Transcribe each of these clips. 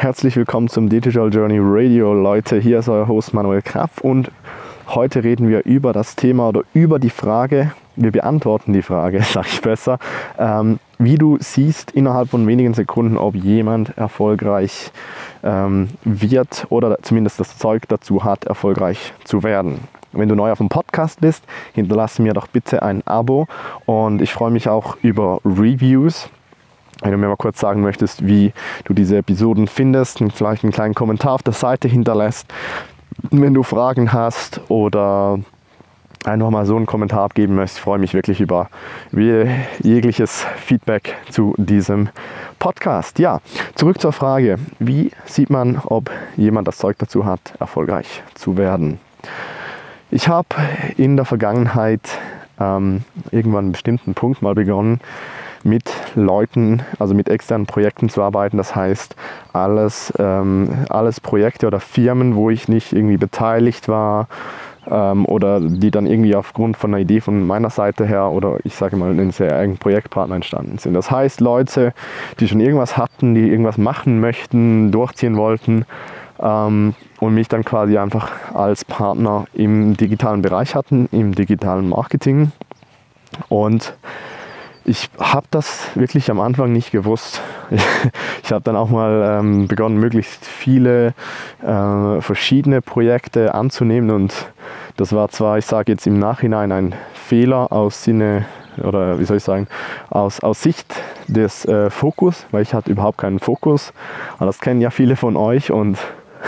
Herzlich willkommen zum Digital Journey Radio, Leute. Hier ist euer Host Manuel Krapf und heute reden wir über das Thema oder über die Frage, wir beantworten die Frage, sage ich besser, ähm, wie du siehst innerhalb von wenigen Sekunden, ob jemand erfolgreich ähm, wird oder zumindest das Zeug dazu hat, erfolgreich zu werden. Wenn du neu auf dem Podcast bist, hinterlasse mir doch bitte ein Abo und ich freue mich auch über Reviews. Wenn du mir mal kurz sagen möchtest, wie du diese Episoden findest und vielleicht einen kleinen Kommentar auf der Seite hinterlässt, wenn du Fragen hast oder einfach mal so einen Kommentar abgeben möchtest, ich freue mich wirklich über jegliches Feedback zu diesem Podcast. Ja, zurück zur Frage, wie sieht man, ob jemand das Zeug dazu hat, erfolgreich zu werden? Ich habe in der Vergangenheit ähm, irgendwann einen bestimmten Punkt mal begonnen, mit Leuten, also mit externen Projekten zu arbeiten. Das heißt, alles, ähm, alles Projekte oder Firmen, wo ich nicht irgendwie beteiligt war ähm, oder die dann irgendwie aufgrund von einer Idee von meiner Seite her oder ich sage mal einen sehr engen Projektpartner entstanden sind. Das heißt, Leute, die schon irgendwas hatten, die irgendwas machen möchten, durchziehen wollten, ähm, und mich dann quasi einfach als Partner im digitalen Bereich hatten, im digitalen Marketing. Und ich habe das wirklich am Anfang nicht gewusst. Ich habe dann auch mal ähm, begonnen, möglichst viele äh, verschiedene Projekte anzunehmen und das war zwar, ich sage jetzt im Nachhinein, ein Fehler aus Sinne oder wie soll ich sagen, aus, aus Sicht des äh, Fokus, weil ich hatte überhaupt keinen Fokus. Aber das kennen ja viele von euch und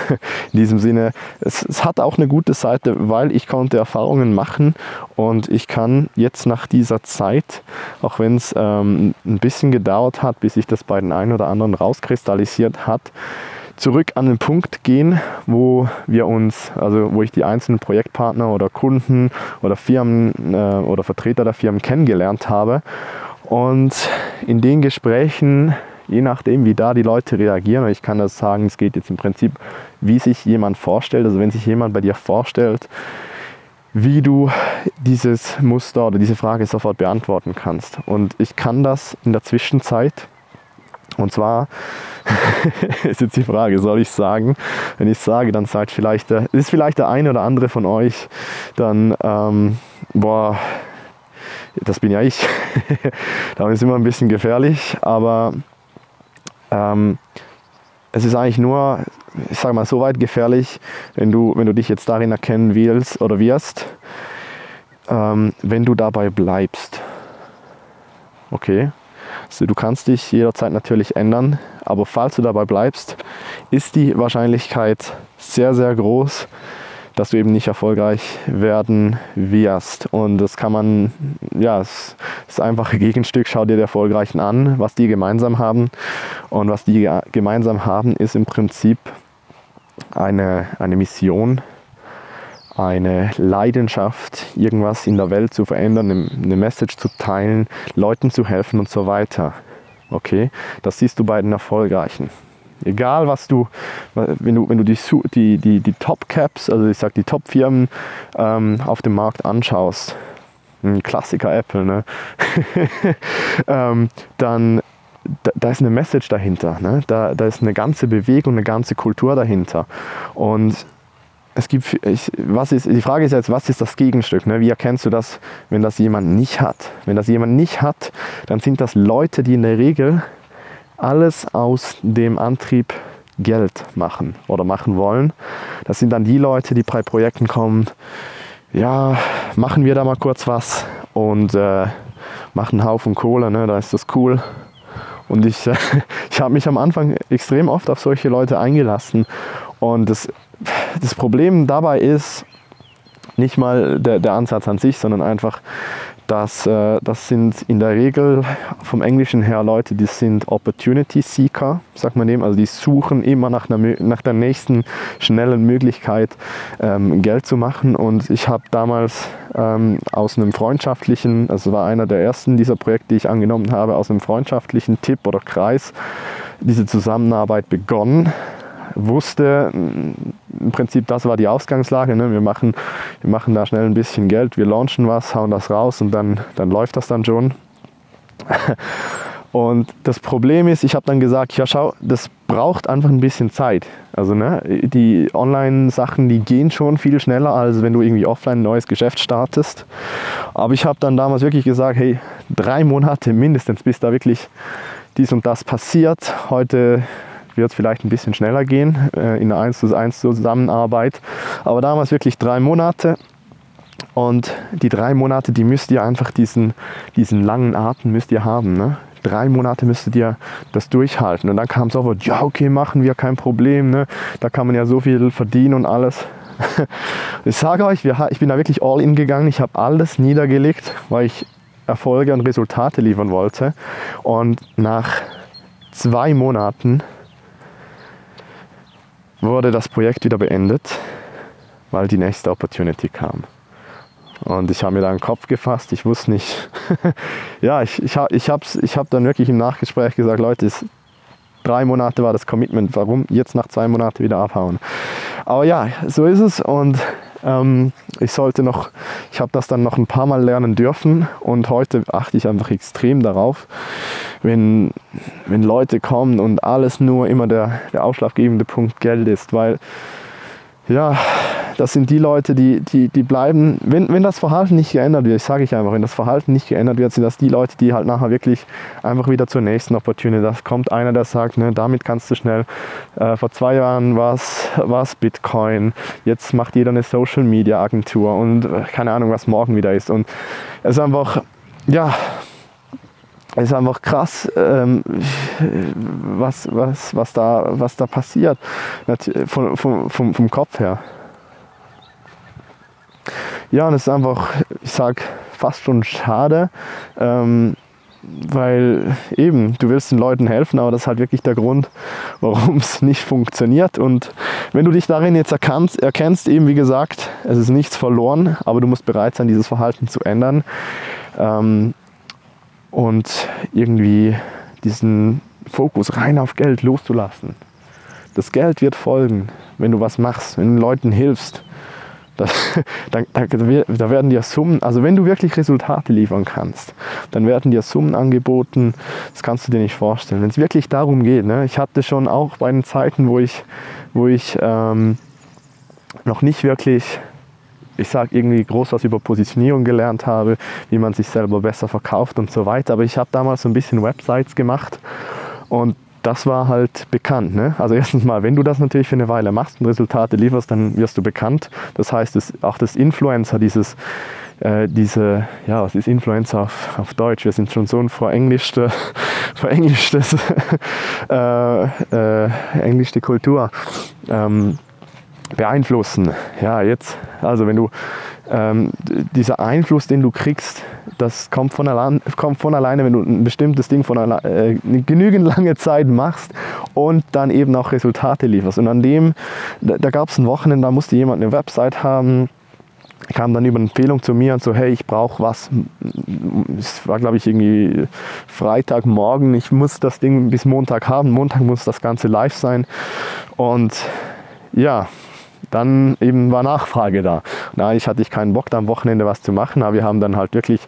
in diesem Sinne, es, es, hat auch eine gute Seite, weil ich konnte Erfahrungen machen und ich kann jetzt nach dieser Zeit, auch wenn es ähm, ein bisschen gedauert hat, bis sich das bei den einen oder anderen rauskristallisiert hat, zurück an den Punkt gehen, wo wir uns, also wo ich die einzelnen Projektpartner oder Kunden oder Firmen äh, oder Vertreter der Firmen kennengelernt habe. Und in den Gesprächen je nachdem, wie da die Leute reagieren. Ich kann das sagen, es geht jetzt im Prinzip, wie sich jemand vorstellt. Also wenn sich jemand bei dir vorstellt, wie du dieses Muster oder diese Frage sofort beantworten kannst. Und ich kann das in der Zwischenzeit. Und zwar ist jetzt die Frage, soll ich sagen? Wenn ich sage, dann seid vielleicht der, ist vielleicht der eine oder andere von euch, dann, ähm, boah, das bin ja ich. da ist immer ein bisschen gefährlich, aber ähm, es ist eigentlich nur, ich sage mal, so weit gefährlich, wenn du, wenn du dich jetzt darin erkennen willst oder wirst, ähm, wenn du dabei bleibst. Okay? Also du kannst dich jederzeit natürlich ändern, aber falls du dabei bleibst, ist die Wahrscheinlichkeit sehr, sehr groß, dass du eben nicht erfolgreich werden wirst. Und das kann man, ja, es ist einfach ein Gegenstück. Schau dir die Erfolgreichen an, was die gemeinsam haben. Und was die gemeinsam haben, ist im Prinzip eine, eine Mission, eine Leidenschaft, irgendwas in der Welt zu verändern, eine Message zu teilen, Leuten zu helfen und so weiter. Okay, das siehst du bei den Erfolgreichen. Egal was du, wenn du, wenn du die, die, die, die Top-Caps, also ich sag die Top-Firmen ähm, auf dem Markt anschaust, ein Klassiker Apple, ne? ähm, dann da, da, ist eine Message dahinter, ne? da, da ist eine ganze Bewegung, eine ganze Kultur dahinter. Und es gibt, ich, was ist, die Frage ist jetzt, was ist das Gegenstück? Ne? Wie erkennst du das, wenn das jemand nicht hat? Wenn das jemand nicht hat, dann sind das Leute, die in der Regel alles aus dem Antrieb Geld machen oder machen wollen. Das sind dann die Leute, die bei Projekten kommen, ja, machen wir da mal kurz was und äh, machen einen Haufen Kohle, ne? da ist das cool. Und ich, äh, ich habe mich am Anfang extrem oft auf solche Leute eingelassen. Und das, das Problem dabei ist nicht mal der, der Ansatz an sich, sondern einfach das, äh, das sind in der Regel vom Englischen her Leute, die sind Opportunity Seeker, sagt man dem. Also die suchen immer nach, einer, nach der nächsten schnellen Möglichkeit ähm, Geld zu machen. Und ich habe damals ähm, aus einem freundschaftlichen, also war einer der ersten dieser Projekte, die ich angenommen habe, aus einem freundschaftlichen Tipp oder Kreis diese Zusammenarbeit begonnen wusste, im Prinzip das war die Ausgangslage. Ne? Wir, machen, wir machen da schnell ein bisschen Geld, wir launchen was, hauen das raus und dann, dann läuft das dann schon. Und das Problem ist, ich habe dann gesagt, ja schau, das braucht einfach ein bisschen Zeit. Also ne, die Online-Sachen, die gehen schon viel schneller, als wenn du irgendwie offline ein neues Geschäft startest. Aber ich habe dann damals wirklich gesagt, hey, drei Monate mindestens, bis da wirklich dies und das passiert. Heute wird es vielleicht ein bisschen schneller gehen äh, in einer 1 zu 1 Zusammenarbeit. Aber damals wirklich drei Monate. Und die drei Monate, die müsst ihr einfach diesen, diesen langen Atem müsst ihr haben. Ne? drei Monate müsstet ihr das durchhalten. Und dann kam sofort, ja, okay, machen wir, kein Problem. Ne? Da kann man ja so viel verdienen und alles. Ich sage euch, ich bin da wirklich all in gegangen. Ich habe alles niedergelegt, weil ich Erfolge und Resultate liefern wollte. Und nach zwei Monaten wurde das Projekt wieder beendet, weil die nächste Opportunity kam. Und ich habe mir da einen Kopf gefasst. Ich wusste nicht. ja, ich, ich, ich habe ich hab dann wirklich im Nachgespräch gesagt, Leute, es, drei Monate war das Commitment. Warum jetzt nach zwei Monaten wieder abhauen? Aber ja, so ist es. Und ähm, ich sollte noch, ich habe das dann noch ein paar Mal lernen dürfen. Und heute achte ich einfach extrem darauf, wenn, wenn Leute kommen und alles nur immer der, der ausschlaggebende Punkt Geld ist. Weil ja, das sind die Leute, die, die, die bleiben, wenn, wenn das Verhalten nicht geändert wird, sage ich einfach, wenn das Verhalten nicht geändert wird, sind das die Leute, die halt nachher wirklich einfach wieder zur nächsten Opportunity. Das kommt einer, der sagt, ne, damit kannst du schnell, äh, vor zwei Jahren war es Bitcoin, jetzt macht jeder eine Social Media Agentur und äh, keine Ahnung, was morgen wieder ist. Und es ist einfach, ja, es ist einfach krass, ähm, was, was, was, da, was da passiert, vom, vom, vom, vom Kopf her. Ja, und es ist einfach, ich sag, fast schon schade, ähm, weil eben, du willst den Leuten helfen, aber das ist halt wirklich der Grund, warum es nicht funktioniert. Und wenn du dich darin jetzt erkannst, erkennst, eben wie gesagt, es ist nichts verloren, aber du musst bereit sein, dieses Verhalten zu ändern. Ähm, und irgendwie diesen Fokus rein auf Geld loszulassen. Das Geld wird folgen, wenn du was machst, wenn du Leuten hilfst. Das, da, da, da, werden dir Summen, also wenn du wirklich Resultate liefern kannst, dann werden dir Summen angeboten, das kannst du dir nicht vorstellen. Wenn es wirklich darum geht, ne? ich hatte schon auch bei den Zeiten, wo ich, wo ich ähm, noch nicht wirklich ich sage irgendwie groß was über Positionierung gelernt habe, wie man sich selber besser verkauft und so weiter. Aber ich habe damals so ein bisschen Websites gemacht und das war halt bekannt. Ne? Also erstens mal, wenn du das natürlich für eine Weile machst und Resultate lieferst, dann wirst du bekannt. Das heißt, das, auch das Influencer, dieses, äh, diese, ja, was ist Influencer auf, auf Deutsch? Wir sind schon so ein verenglischte, verenglischtes, äh, äh, englischte Kultur. Ähm, beeinflussen. Ja, jetzt, also wenn du ähm, dieser Einfluss, den du kriegst, das kommt von, allein, kommt von alleine, wenn du ein bestimmtes Ding von allein, äh, genügend lange Zeit machst und dann eben auch Resultate lieferst. Und an dem, da, da gab es ein Wochenende, da musste jemand eine Website haben, kam dann über eine Empfehlung zu mir und so, hey, ich brauche was. Es war, glaube ich, irgendwie Freitagmorgen. Ich muss das Ding bis Montag haben. Montag muss das Ganze live sein. Und ja, dann eben war Nachfrage da. Und eigentlich hatte ich keinen Bock, da am Wochenende was zu machen, aber wir haben dann halt wirklich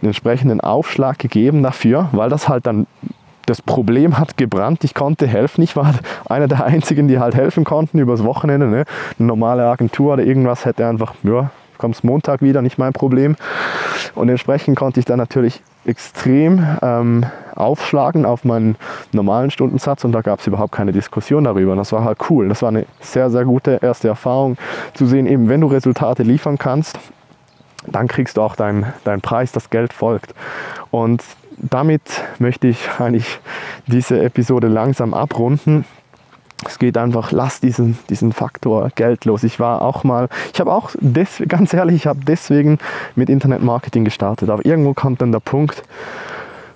einen entsprechenden Aufschlag gegeben dafür, weil das halt dann das Problem hat gebrannt, ich konnte helfen. Ich war einer der einzigen, die halt helfen konnten übers Wochenende. Ne? Eine normale Agentur oder irgendwas hätte einfach, ja, kommst Montag wieder, nicht mein Problem. Und entsprechend konnte ich dann natürlich extrem ähm, aufschlagen auf meinen normalen Stundensatz und da gab es überhaupt keine Diskussion darüber. Und das war halt cool. Das war eine sehr, sehr gute erste Erfahrung zu sehen, eben wenn du Resultate liefern kannst, dann kriegst du auch deinen dein Preis, das Geld folgt. Und damit möchte ich eigentlich diese Episode langsam abrunden es geht einfach, lass diesen, diesen Faktor Geld los. Ich war auch mal, ich habe auch, des, ganz ehrlich, ich habe deswegen mit Internetmarketing gestartet. Aber irgendwo kommt dann der Punkt,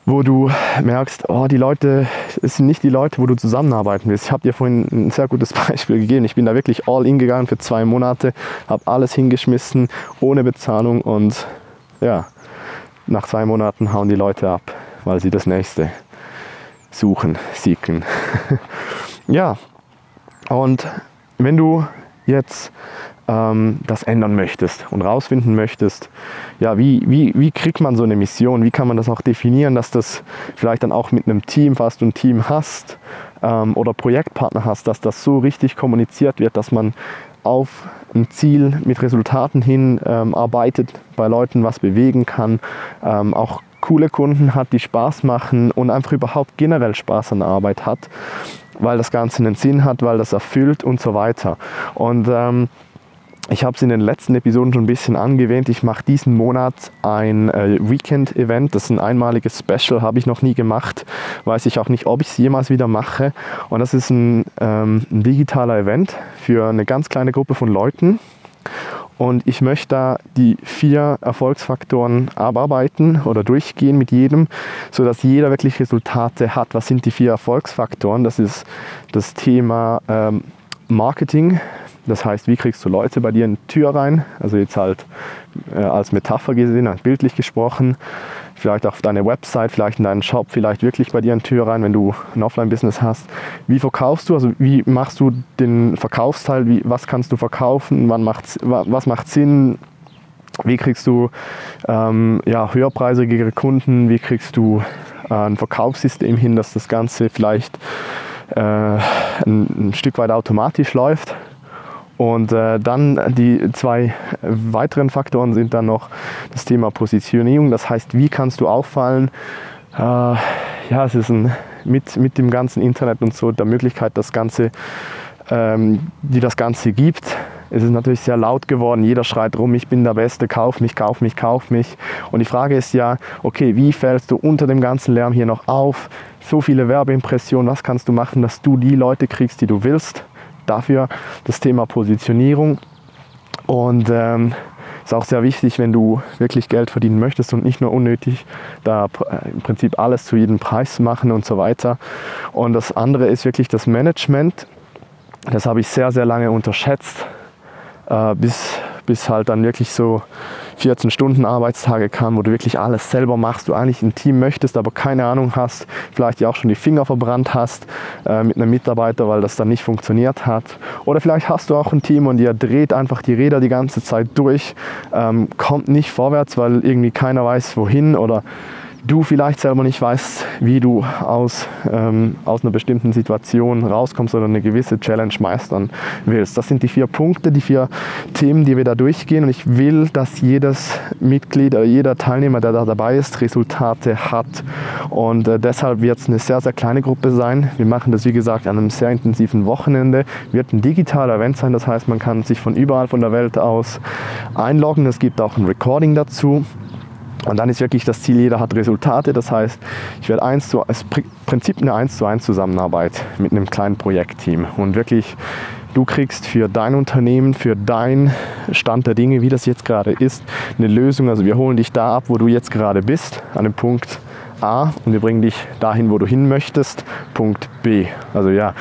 wo du merkst, oh, die Leute, es sind nicht die Leute, wo du zusammenarbeiten willst. Ich habe dir vorhin ein sehr gutes Beispiel gegeben. Ich bin da wirklich all in gegangen für zwei Monate, habe alles hingeschmissen, ohne Bezahlung und ja, nach zwei Monaten hauen die Leute ab, weil sie das nächste suchen, sieken. ja, und wenn du jetzt ähm, das ändern möchtest und rausfinden möchtest, ja, wie, wie, wie kriegt man so eine Mission, wie kann man das auch definieren, dass das vielleicht dann auch mit einem Team, falls du ein Team hast ähm, oder Projektpartner hast, dass das so richtig kommuniziert wird, dass man auf ein Ziel mit Resultaten hin ähm, arbeitet, bei Leuten was bewegen kann, ähm, auch coole Kunden hat, die Spaß machen und einfach überhaupt generell Spaß an der Arbeit hat, weil das Ganze einen Sinn hat, weil das erfüllt und so weiter. Und ähm, ich habe es in den letzten Episoden schon ein bisschen angewähnt. Ich mache diesen Monat ein äh, Weekend-Event. Das ist ein einmaliges Special, habe ich noch nie gemacht. Weiß ich auch nicht, ob ich es jemals wieder mache. Und das ist ein, ähm, ein digitaler Event für eine ganz kleine Gruppe von Leuten. Und ich möchte da die vier Erfolgsfaktoren abarbeiten oder durchgehen mit jedem, sodass jeder wirklich Resultate hat. Was sind die vier Erfolgsfaktoren? Das ist das Thema ähm, Marketing, das heißt, wie kriegst du Leute bei dir in die Tür rein? Also jetzt halt äh, als Metapher gesehen, als bildlich gesprochen. Vielleicht auf deine Website, vielleicht in deinen Shop, vielleicht wirklich bei dir in Tür rein, wenn du ein Offline-Business hast. Wie verkaufst du? Also wie machst du den Verkaufsteil? Wie, was kannst du verkaufen? Wann macht's, was macht Sinn? Wie kriegst du ähm, ja, höherpreisigere Kunden? Wie kriegst du äh, ein Verkaufssystem hin, dass das Ganze vielleicht äh, ein, ein Stück weit automatisch läuft? Und äh, dann die zwei weiteren Faktoren sind dann noch das Thema Positionierung. Das heißt, wie kannst du auffallen? Äh, ja, es ist ein, mit, mit dem ganzen Internet und so der Möglichkeit, das Ganze, ähm, die das Ganze gibt. Es ist natürlich sehr laut geworden. Jeder schreit rum, ich bin der Beste, kauf mich, kauf mich, kauf mich. Und die Frage ist ja, okay, wie fällst du unter dem ganzen Lärm hier noch auf? So viele Werbeimpressionen, was kannst du machen, dass du die Leute kriegst, die du willst? Dafür das Thema Positionierung. Und ähm, ist auch sehr wichtig, wenn du wirklich Geld verdienen möchtest und nicht nur unnötig da äh, im Prinzip alles zu jedem Preis machen und so weiter. Und das andere ist wirklich das Management. Das habe ich sehr, sehr lange unterschätzt, äh, bis, bis halt dann wirklich so 14 Stunden Arbeitstage kann, wo du wirklich alles selber machst, du eigentlich ein Team möchtest, aber keine Ahnung hast, vielleicht ja auch schon die Finger verbrannt hast äh, mit einem Mitarbeiter, weil das dann nicht funktioniert hat. Oder vielleicht hast du auch ein Team und ihr dreht einfach die Räder die ganze Zeit durch, ähm, kommt nicht vorwärts, weil irgendwie keiner weiß wohin oder du vielleicht selber nicht weißt, wie du aus, ähm, aus einer bestimmten Situation rauskommst oder eine gewisse Challenge meistern willst. Das sind die vier Punkte, die vier Themen, die wir da durchgehen. Und ich will, dass jedes Mitglied oder jeder Teilnehmer, der da dabei ist, Resultate hat. Und äh, deshalb wird es eine sehr, sehr kleine Gruppe sein. Wir machen das, wie gesagt, an einem sehr intensiven Wochenende. Wird ein digitaler Event sein, das heißt, man kann sich von überall von der Welt aus einloggen. Es gibt auch ein Recording dazu. Und dann ist wirklich das Ziel, jeder hat Resultate. Das heißt, ich werde eins zu, es Prinzip eine 1 zu 1 Zusammenarbeit mit einem kleinen Projektteam. Und wirklich, du kriegst für dein Unternehmen, für dein Stand der Dinge, wie das jetzt gerade ist, eine Lösung. Also wir holen dich da ab, wo du jetzt gerade bist, an dem Punkt A und wir bringen dich dahin, wo du hin möchtest, Punkt B. Also ja,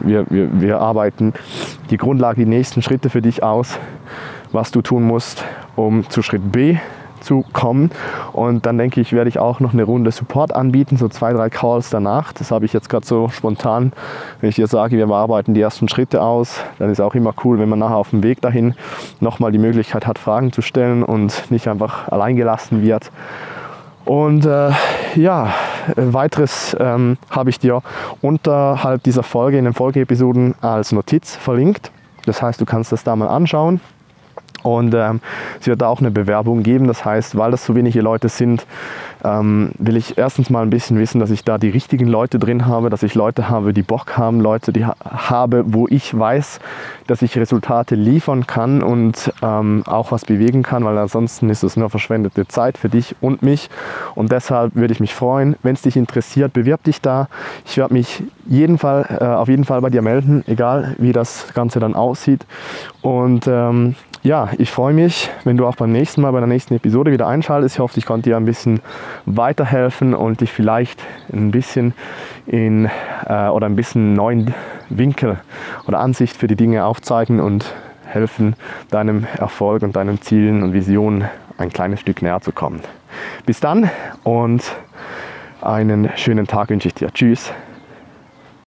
wir, wir, wir arbeiten die Grundlage, die nächsten Schritte für dich aus, was du tun musst, um zu Schritt B zu kommen. Und dann denke ich, werde ich auch noch eine Runde Support anbieten, so zwei, drei Calls danach. Das habe ich jetzt gerade so spontan. Wenn ich dir sage, wir arbeiten die ersten Schritte aus, dann ist auch immer cool, wenn man nachher auf dem Weg dahin nochmal die Möglichkeit hat, Fragen zu stellen und nicht einfach allein gelassen wird. Und äh, ja, weiteres ähm, habe ich dir unterhalb dieser Folge in den Folgeepisoden als Notiz verlinkt. Das heißt, du kannst das da mal anschauen. Und ähm, es wird da auch eine Bewerbung geben. Das heißt, weil das so wenige Leute sind, ähm, will ich erstens mal ein bisschen wissen, dass ich da die richtigen Leute drin habe, dass ich Leute habe, die Bock haben, Leute, die ha habe, wo ich weiß, dass ich Resultate liefern kann und ähm, auch was bewegen kann, weil ansonsten ist es nur verschwendete Zeit für dich und mich. Und deshalb würde ich mich freuen, wenn es dich interessiert, bewirb dich da. Ich werde mich jeden Fall, äh, auf jeden Fall bei dir melden, egal wie das Ganze dann aussieht. Und ähm, ja, ich freue mich, wenn du auch beim nächsten Mal, bei der nächsten Episode wieder einschaltest. Ich hoffe, ich konnte dir ein bisschen weiterhelfen und dich vielleicht ein bisschen in äh, oder ein bisschen neuen Winkel oder Ansicht für die Dinge aufzeigen und helfen, deinem Erfolg und deinen Zielen und Visionen ein kleines Stück näher zu kommen. Bis dann und einen schönen Tag wünsche ich dir. Tschüss.